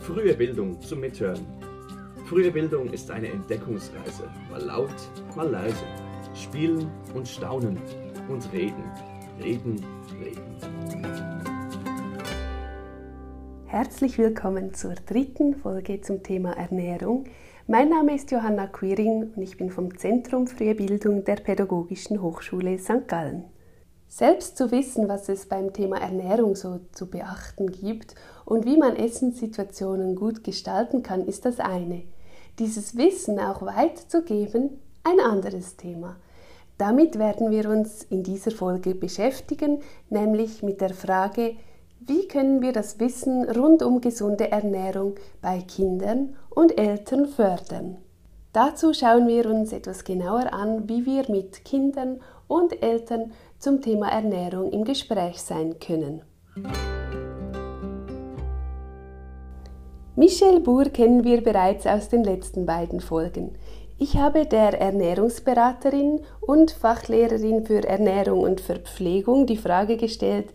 Frühe Bildung zum Mithören. Frühe Bildung ist eine Entdeckungsreise, mal laut, mal leise. Spielen und staunen und reden, reden, reden. Herzlich willkommen zur dritten Folge zum Thema Ernährung. Mein Name ist Johanna Quiring und ich bin vom Zentrum Frühe Bildung der Pädagogischen Hochschule St. Gallen. Selbst zu wissen, was es beim Thema Ernährung so zu beachten gibt und wie man Essenssituationen gut gestalten kann, ist das eine. Dieses Wissen auch weiterzugeben, ein anderes Thema. Damit werden wir uns in dieser Folge beschäftigen, nämlich mit der Frage, wie können wir das Wissen rund um gesunde Ernährung bei Kindern und Eltern fördern. Dazu schauen wir uns etwas genauer an, wie wir mit Kindern und Eltern zum Thema Ernährung im Gespräch sein können. Michelle Buhr kennen wir bereits aus den letzten beiden Folgen. Ich habe der Ernährungsberaterin und Fachlehrerin für Ernährung und Verpflegung die Frage gestellt,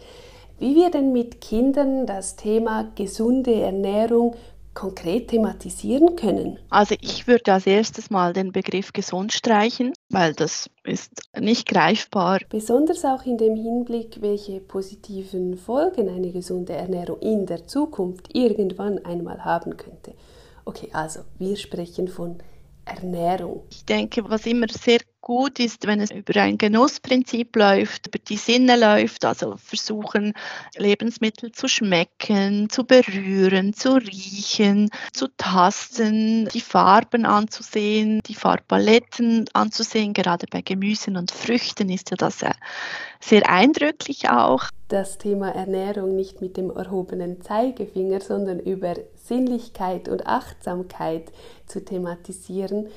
wie wir denn mit Kindern das Thema gesunde Ernährung konkret thematisieren können? Also ich würde als erstes mal den Begriff gesund streichen, weil das ist nicht greifbar. Besonders auch in dem Hinblick, welche positiven Folgen eine gesunde Ernährung in der Zukunft irgendwann einmal haben könnte. Okay, also wir sprechen von Ernährung. Ich denke, was immer sehr gut ist, wenn es über ein Genussprinzip läuft, über die Sinne läuft, also versuchen, Lebensmittel zu schmecken, zu berühren, zu riechen, zu tasten, die Farben anzusehen, die Farbpaletten anzusehen. Gerade bei Gemüsen und Früchten ist ja das sehr eindrücklich auch. Das Thema Ernährung nicht mit dem erhobenen Zeigefinger, sondern über Sinnlichkeit und Achtsamkeit zu thematisieren,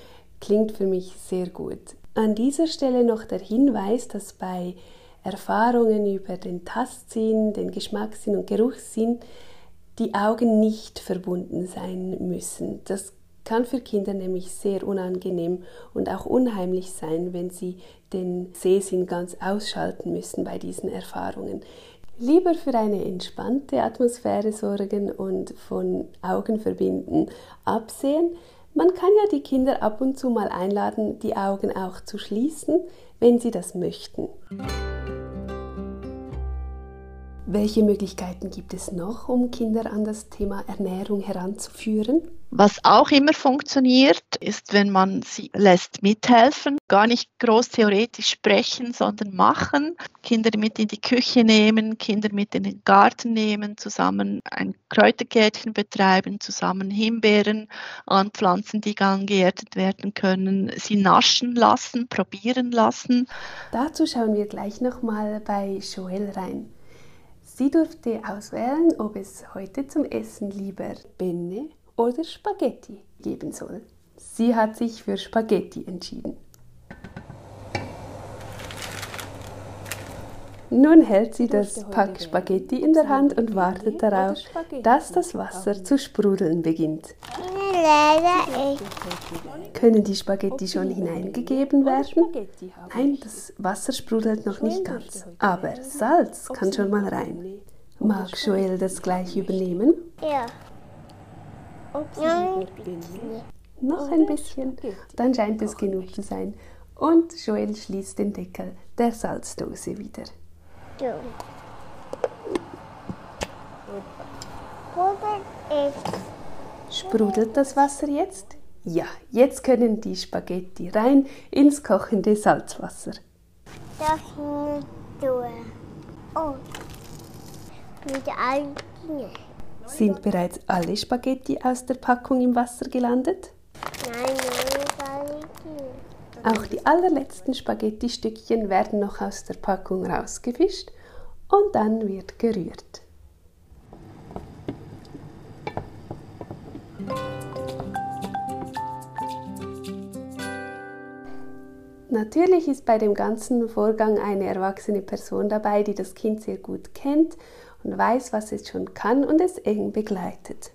klingt für mich sehr gut. An dieser Stelle noch der Hinweis, dass bei Erfahrungen über den Tastsinn, den Geschmackssinn und Geruchssinn die Augen nicht verbunden sein müssen. Das kann für Kinder nämlich sehr unangenehm und auch unheimlich sein, wenn sie den Sehsinn ganz ausschalten müssen bei diesen Erfahrungen. Lieber für eine entspannte Atmosphäre sorgen und von Augen verbinden absehen, man kann ja die Kinder ab und zu mal einladen, die Augen auch zu schließen, wenn sie das möchten. Welche Möglichkeiten gibt es noch, um Kinder an das Thema Ernährung heranzuführen? Was auch immer funktioniert, ist, wenn man sie lässt mithelfen, gar nicht groß theoretisch sprechen, sondern machen. Kinder mit in die Küche nehmen, Kinder mit in den Garten nehmen, zusammen ein Kräutergärtchen betreiben, zusammen Himbeeren anpflanzen, die dann geerntet werden können, sie naschen lassen, probieren lassen. Dazu schauen wir gleich nochmal bei Joel rein. Sie durfte auswählen, ob es heute zum Essen lieber Benne oder Spaghetti geben soll. Sie hat sich für Spaghetti entschieden. Nun hält sie das Pack Spaghetti in der Hand und wartet darauf, dass das Wasser zu sprudeln beginnt. Können die Spaghetti schon hineingegeben werden? Nein, das Wasser sprudelt noch nicht ganz. Aber Salz kann schon mal rein. Mag Joel das gleich übernehmen? Ja. Noch ein bisschen, dann scheint es genug zu sein. Und Joel schließt den Deckel der Salzdose wieder. Sprudelt das Wasser jetzt? Ja, jetzt können die Spaghetti rein ins kochende Salzwasser. Das nicht tun. Oh. Mit allen Dingen. Sind bereits alle Spaghetti aus der Packung im Wasser gelandet? Nein, Dinge. Auch die allerletzten Spaghetti-Stückchen werden noch aus der Packung rausgefischt und dann wird gerührt. Natürlich ist bei dem ganzen Vorgang eine erwachsene Person dabei, die das Kind sehr gut kennt und weiß, was es schon kann und es eng begleitet.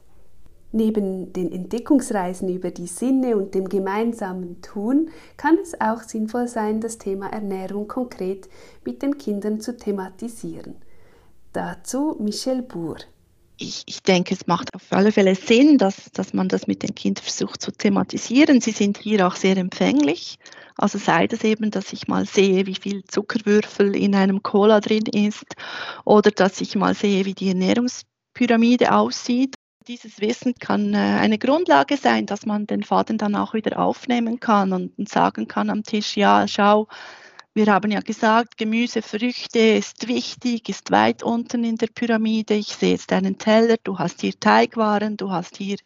Neben den Entdeckungsreisen über die Sinne und dem gemeinsamen Tun kann es auch sinnvoll sein, das Thema Ernährung konkret mit den Kindern zu thematisieren. Dazu Michel Bour. ich, ich denke, es macht auf alle Fälle Sinn, dass, dass man das mit den Kindern versucht zu thematisieren. Sie sind hier auch sehr empfänglich. Also sei das eben, dass ich mal sehe, wie viel Zuckerwürfel in einem Cola drin ist oder dass ich mal sehe, wie die Ernährungspyramide aussieht. Dieses Wissen kann äh, eine Grundlage sein, dass man den Faden dann auch wieder aufnehmen kann und sagen kann am Tisch, ja, schau, wir haben ja gesagt, Gemüse, Früchte ist wichtig, ist weit unten in der Pyramide. Ich sehe jetzt einen Teller, du hast hier Teigwaren, du hast hier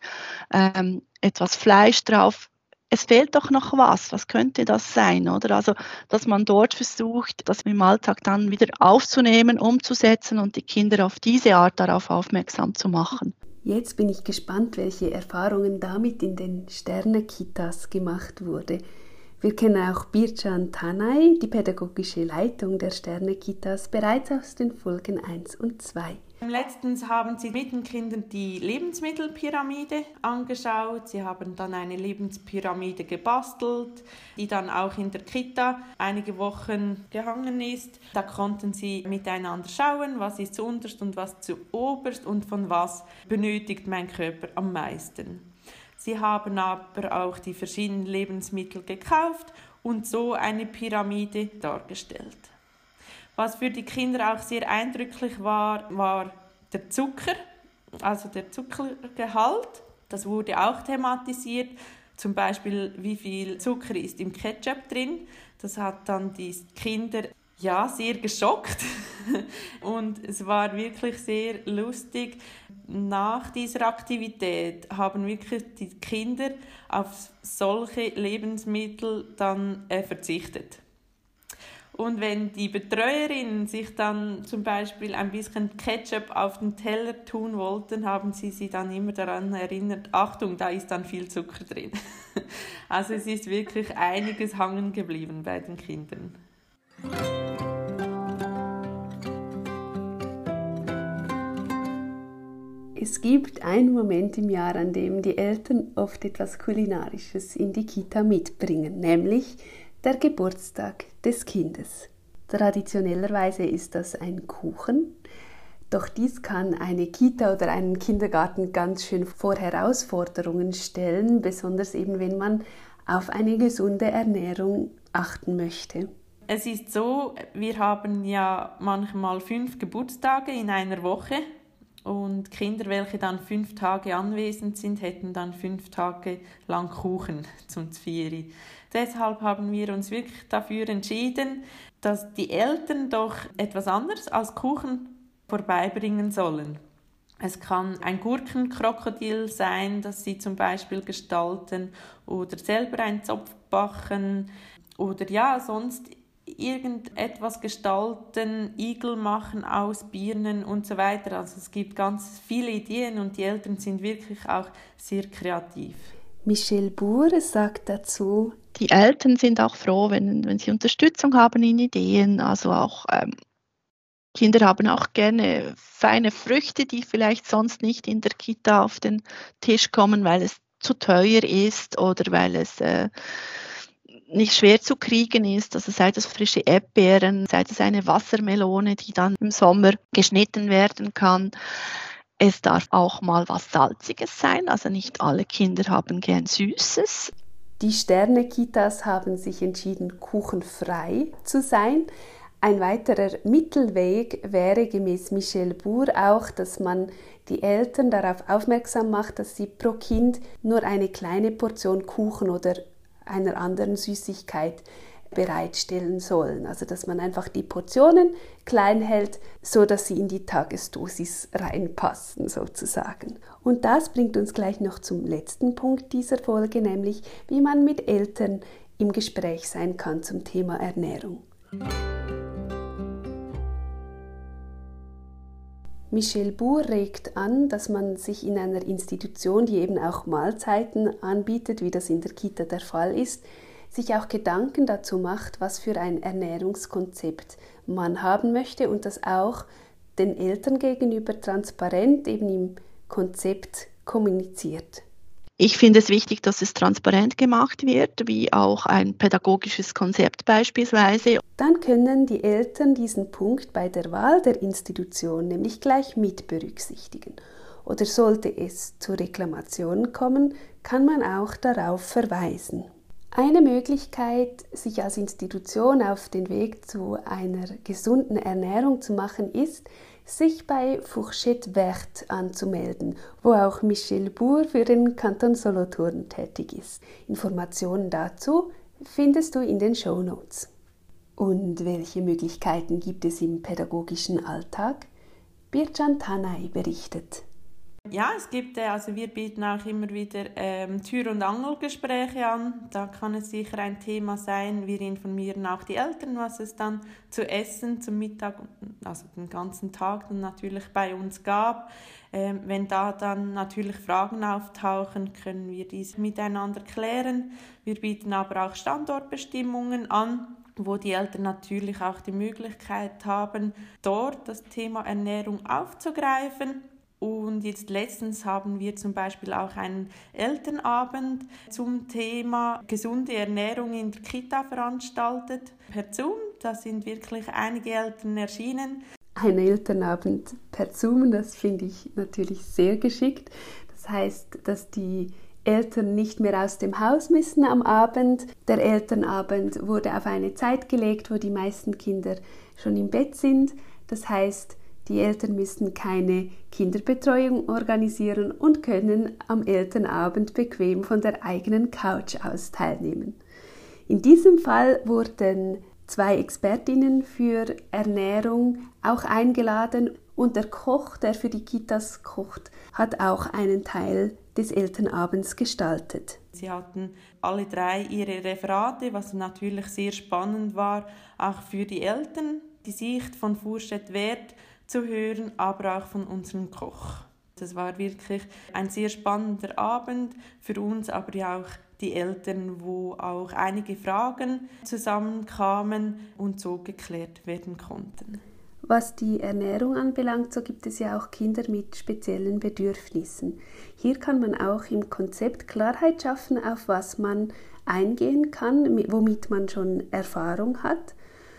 ähm, etwas Fleisch drauf. Es fehlt doch noch was. Was könnte das sein, oder? Also, dass man dort versucht, das im Alltag dann wieder aufzunehmen, umzusetzen und die Kinder auf diese Art darauf aufmerksam zu machen. Jetzt bin ich gespannt, welche Erfahrungen damit in den Sterne-Kitas gemacht wurde. Wir kennen auch Birchan Tanay, die pädagogische Leitung der Sterne-Kitas, bereits aus den Folgen 1 und 2. Letztens haben sie mit den Kindern die Lebensmittelpyramide angeschaut. Sie haben dann eine Lebenspyramide gebastelt, die dann auch in der Kita einige Wochen gehangen ist. Da konnten sie miteinander schauen, was ist zuunterst und was zu oberst und von was benötigt mein Körper am meisten. Sie haben aber auch die verschiedenen Lebensmittel gekauft und so eine Pyramide dargestellt. Was für die Kinder auch sehr eindrücklich war, war der Zucker, also der Zuckergehalt. Das wurde auch thematisiert. Zum Beispiel, wie viel Zucker ist im Ketchup drin. Das hat dann die Kinder ja sehr geschockt und es war wirklich sehr lustig. Nach dieser Aktivität haben wirklich die Kinder auf solche Lebensmittel dann äh, verzichtet. Und wenn die Betreuerinnen sich dann zum Beispiel ein bisschen Ketchup auf den Teller tun wollten, haben sie sie dann immer daran erinnert, Achtung, da ist dann viel Zucker drin. Also es ist wirklich einiges hangen geblieben bei den Kindern. Es gibt einen Moment im Jahr, an dem die Eltern oft etwas Kulinarisches in die Kita mitbringen, nämlich der Geburtstag des Kindes. Traditionellerweise ist das ein Kuchen, doch dies kann eine Kita oder einen Kindergarten ganz schön vor Herausforderungen stellen, besonders eben wenn man auf eine gesunde Ernährung achten möchte. Es ist so, wir haben ja manchmal fünf Geburtstage in einer Woche und Kinder, welche dann fünf Tage anwesend sind, hätten dann fünf Tage lang Kuchen zum Zvieri. Deshalb haben wir uns wirklich dafür entschieden, dass die Eltern doch etwas anderes als Kuchen vorbeibringen sollen. Es kann ein Gurkenkrokodil sein, das sie zum Beispiel gestalten oder selber einen Zopf backen oder ja, sonst irgendetwas gestalten, Igel machen aus Birnen und so weiter. Also es gibt ganz viele Ideen und die Eltern sind wirklich auch sehr kreativ. Michelle Buhr sagt dazu, die Eltern sind auch froh, wenn, wenn sie Unterstützung haben in Ideen. Also auch ähm, Kinder haben auch gerne feine Früchte, die vielleicht sonst nicht in der Kita auf den Tisch kommen, weil es zu teuer ist oder weil es äh, nicht schwer zu kriegen ist. Also sei das frische Erdbeeren, sei das eine Wassermelone, die dann im Sommer geschnitten werden kann. Es darf auch mal was Salziges sein, also nicht alle Kinder haben gern Süßes. Die Sterne-Kitas haben sich entschieden, kuchenfrei zu sein. Ein weiterer Mittelweg wäre gemäß Michel Bour auch, dass man die Eltern darauf aufmerksam macht, dass sie pro Kind nur eine kleine Portion Kuchen oder einer anderen Süßigkeit bereitstellen sollen. Also dass man einfach die Portionen klein hält, so dass sie in die Tagesdosis reinpassen sozusagen. Und das bringt uns gleich noch zum letzten Punkt dieser Folge, nämlich wie man mit Eltern im Gespräch sein kann zum Thema Ernährung. Michel Bour regt an, dass man sich in einer Institution, die eben auch Mahlzeiten anbietet, wie das in der Kita der Fall ist, sich auch Gedanken dazu macht, was für ein Ernährungskonzept man haben möchte und das auch den Eltern gegenüber transparent eben im Konzept kommuniziert. Ich finde es wichtig, dass es transparent gemacht wird, wie auch ein pädagogisches Konzept beispielsweise. Dann können die Eltern diesen Punkt bei der Wahl der Institution nämlich gleich mit berücksichtigen. oder sollte es zu Reklamationen kommen, kann man auch darauf verweisen. Eine Möglichkeit, sich als Institution auf den Weg zu einer gesunden Ernährung zu machen, ist, sich bei Fourchette Verte anzumelden, wo auch Michel Bour für den Kanton Solothurn tätig ist. Informationen dazu findest du in den Show Notes. Und welche Möglichkeiten gibt es im pädagogischen Alltag? Birjan Tanay berichtet. Ja, es gibt, äh, also wir bieten auch immer wieder ähm, Tür- und Angelgespräche an. Da kann es sicher ein Thema sein. Wir informieren auch die Eltern, was es dann zu essen zum Mittag, also den ganzen Tag dann natürlich bei uns gab. Ähm, wenn da dann natürlich Fragen auftauchen, können wir dies miteinander klären. Wir bieten aber auch Standortbestimmungen an wo die Eltern natürlich auch die Möglichkeit haben, dort das Thema Ernährung aufzugreifen und jetzt letztens haben wir zum Beispiel auch einen Elternabend zum Thema gesunde Ernährung in der Kita veranstaltet per Zoom. Da sind wirklich einige Eltern erschienen. Ein Elternabend per Zoom, das finde ich natürlich sehr geschickt. Das heißt, dass die Eltern nicht mehr aus dem Haus müssen am Abend. Der Elternabend wurde auf eine Zeit gelegt, wo die meisten Kinder schon im Bett sind. Das heißt, die Eltern müssen keine Kinderbetreuung organisieren und können am Elternabend bequem von der eigenen Couch aus teilnehmen. In diesem Fall wurden zwei Expertinnen für Ernährung auch eingeladen und der Koch, der für die Kitas kocht, hat auch einen Teil des Elternabends gestaltet. Sie hatten alle drei ihre Referate, was natürlich sehr spannend war, auch für die Eltern. Die Sicht von Furschet Wert zu hören, aber auch von unserem Koch. Das war wirklich ein sehr spannender Abend für uns, aber ja auch die Eltern, wo auch einige Fragen zusammenkamen und so geklärt werden konnten. Was die Ernährung anbelangt, so gibt es ja auch Kinder mit speziellen Bedürfnissen. Hier kann man auch im Konzept Klarheit schaffen, auf was man eingehen kann, womit man schon Erfahrung hat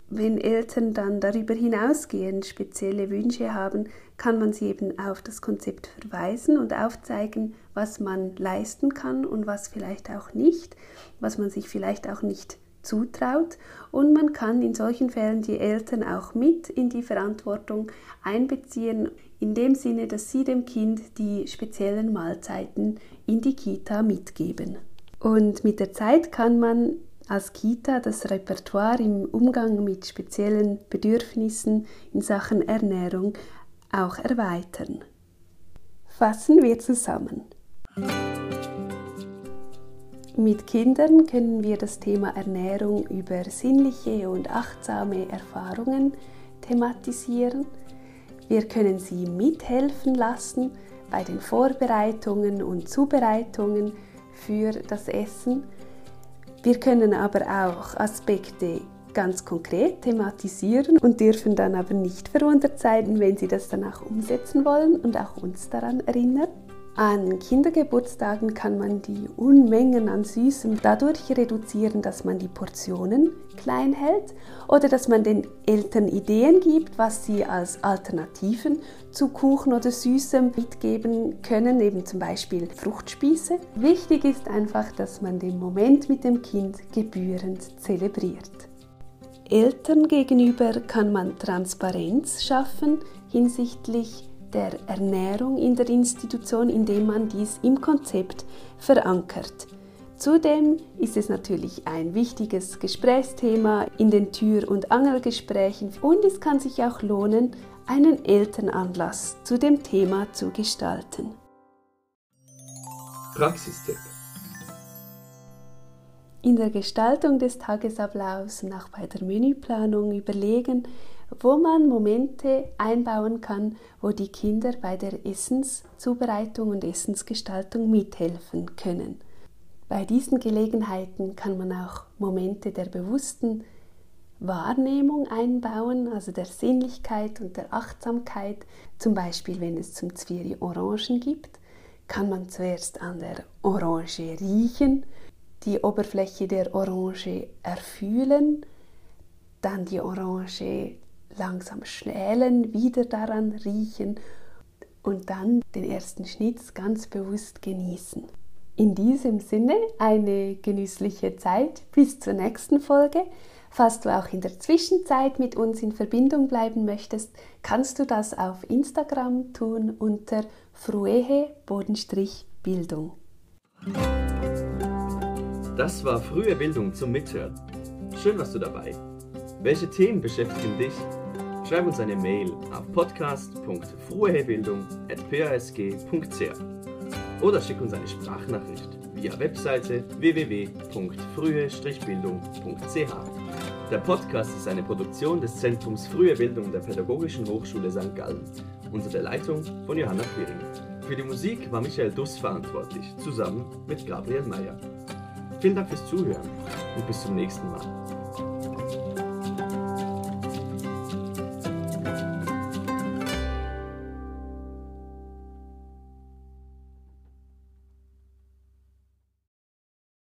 wenn Eltern dann darüber hinausgehend spezielle Wünsche haben, kann man sie eben auf das Konzept verweisen und aufzeigen, was man leisten kann und was vielleicht auch nicht, was man sich vielleicht auch nicht zutraut. Und man kann in solchen Fällen die Eltern auch mit in die Verantwortung einbeziehen, in dem Sinne, dass sie dem Kind die speziellen Mahlzeiten in die Kita mitgeben. Und mit der Zeit kann man als Kita das Repertoire im Umgang mit speziellen Bedürfnissen in Sachen Ernährung auch erweitern. Fassen wir zusammen. Mit Kindern können wir das Thema Ernährung über sinnliche und achtsame Erfahrungen thematisieren. Wir können sie mithelfen lassen bei den Vorbereitungen und Zubereitungen für das Essen wir können aber auch Aspekte ganz konkret thematisieren und dürfen dann aber nicht verwundert sein, wenn Sie das dann auch umsetzen wollen und auch uns daran erinnern. An Kindergeburtstagen kann man die Unmengen an Süßem dadurch reduzieren, dass man die Portionen klein hält oder dass man den Eltern Ideen gibt, was sie als Alternativen zu Kuchen oder Süßem mitgeben können, eben zum Beispiel Fruchtspieße. Wichtig ist einfach, dass man den Moment mit dem Kind gebührend zelebriert. Eltern gegenüber kann man Transparenz schaffen hinsichtlich der Ernährung in der Institution, indem man dies im Konzept verankert. Zudem ist es natürlich ein wichtiges Gesprächsthema in den Tür- und Angelgesprächen und es kann sich auch lohnen, einen Elternanlass zu dem Thema zu gestalten. Praxistipp In der Gestaltung des Tagesablaufs und auch bei der Menüplanung überlegen, wo man Momente einbauen kann, wo die Kinder bei der Essenszubereitung und Essensgestaltung mithelfen können. Bei diesen Gelegenheiten kann man auch Momente der bewussten Wahrnehmung einbauen, also der Sinnlichkeit und der Achtsamkeit. Zum Beispiel, wenn es zum Zwieri Orangen gibt, kann man zuerst an der Orange riechen, die Oberfläche der Orange erfühlen, dann die Orange langsam schälen, wieder daran riechen und dann den ersten Schnitz ganz bewusst genießen. In diesem Sinne eine genüssliche Zeit bis zur nächsten Folge. Falls du auch in der Zwischenzeit mit uns in Verbindung bleiben möchtest, kannst du das auf Instagram tun unter fruehe-bildung. Das war frühe Bildung zum Mithören. Schön warst du dabei. Welche Themen beschäftigen dich? Schreib uns eine Mail auf podcast.fruehebildung.pasg.ch oder schick uns eine Sprachnachricht via Webseite www.frühe-bildung.ch. Der Podcast ist eine Produktion des Zentrums Frühe Bildung der Pädagogischen Hochschule St. Gallen unter der Leitung von Johanna Quiring. Für die Musik war Michael Duss verantwortlich, zusammen mit Gabriel Meyer. Vielen Dank fürs Zuhören und bis zum nächsten Mal.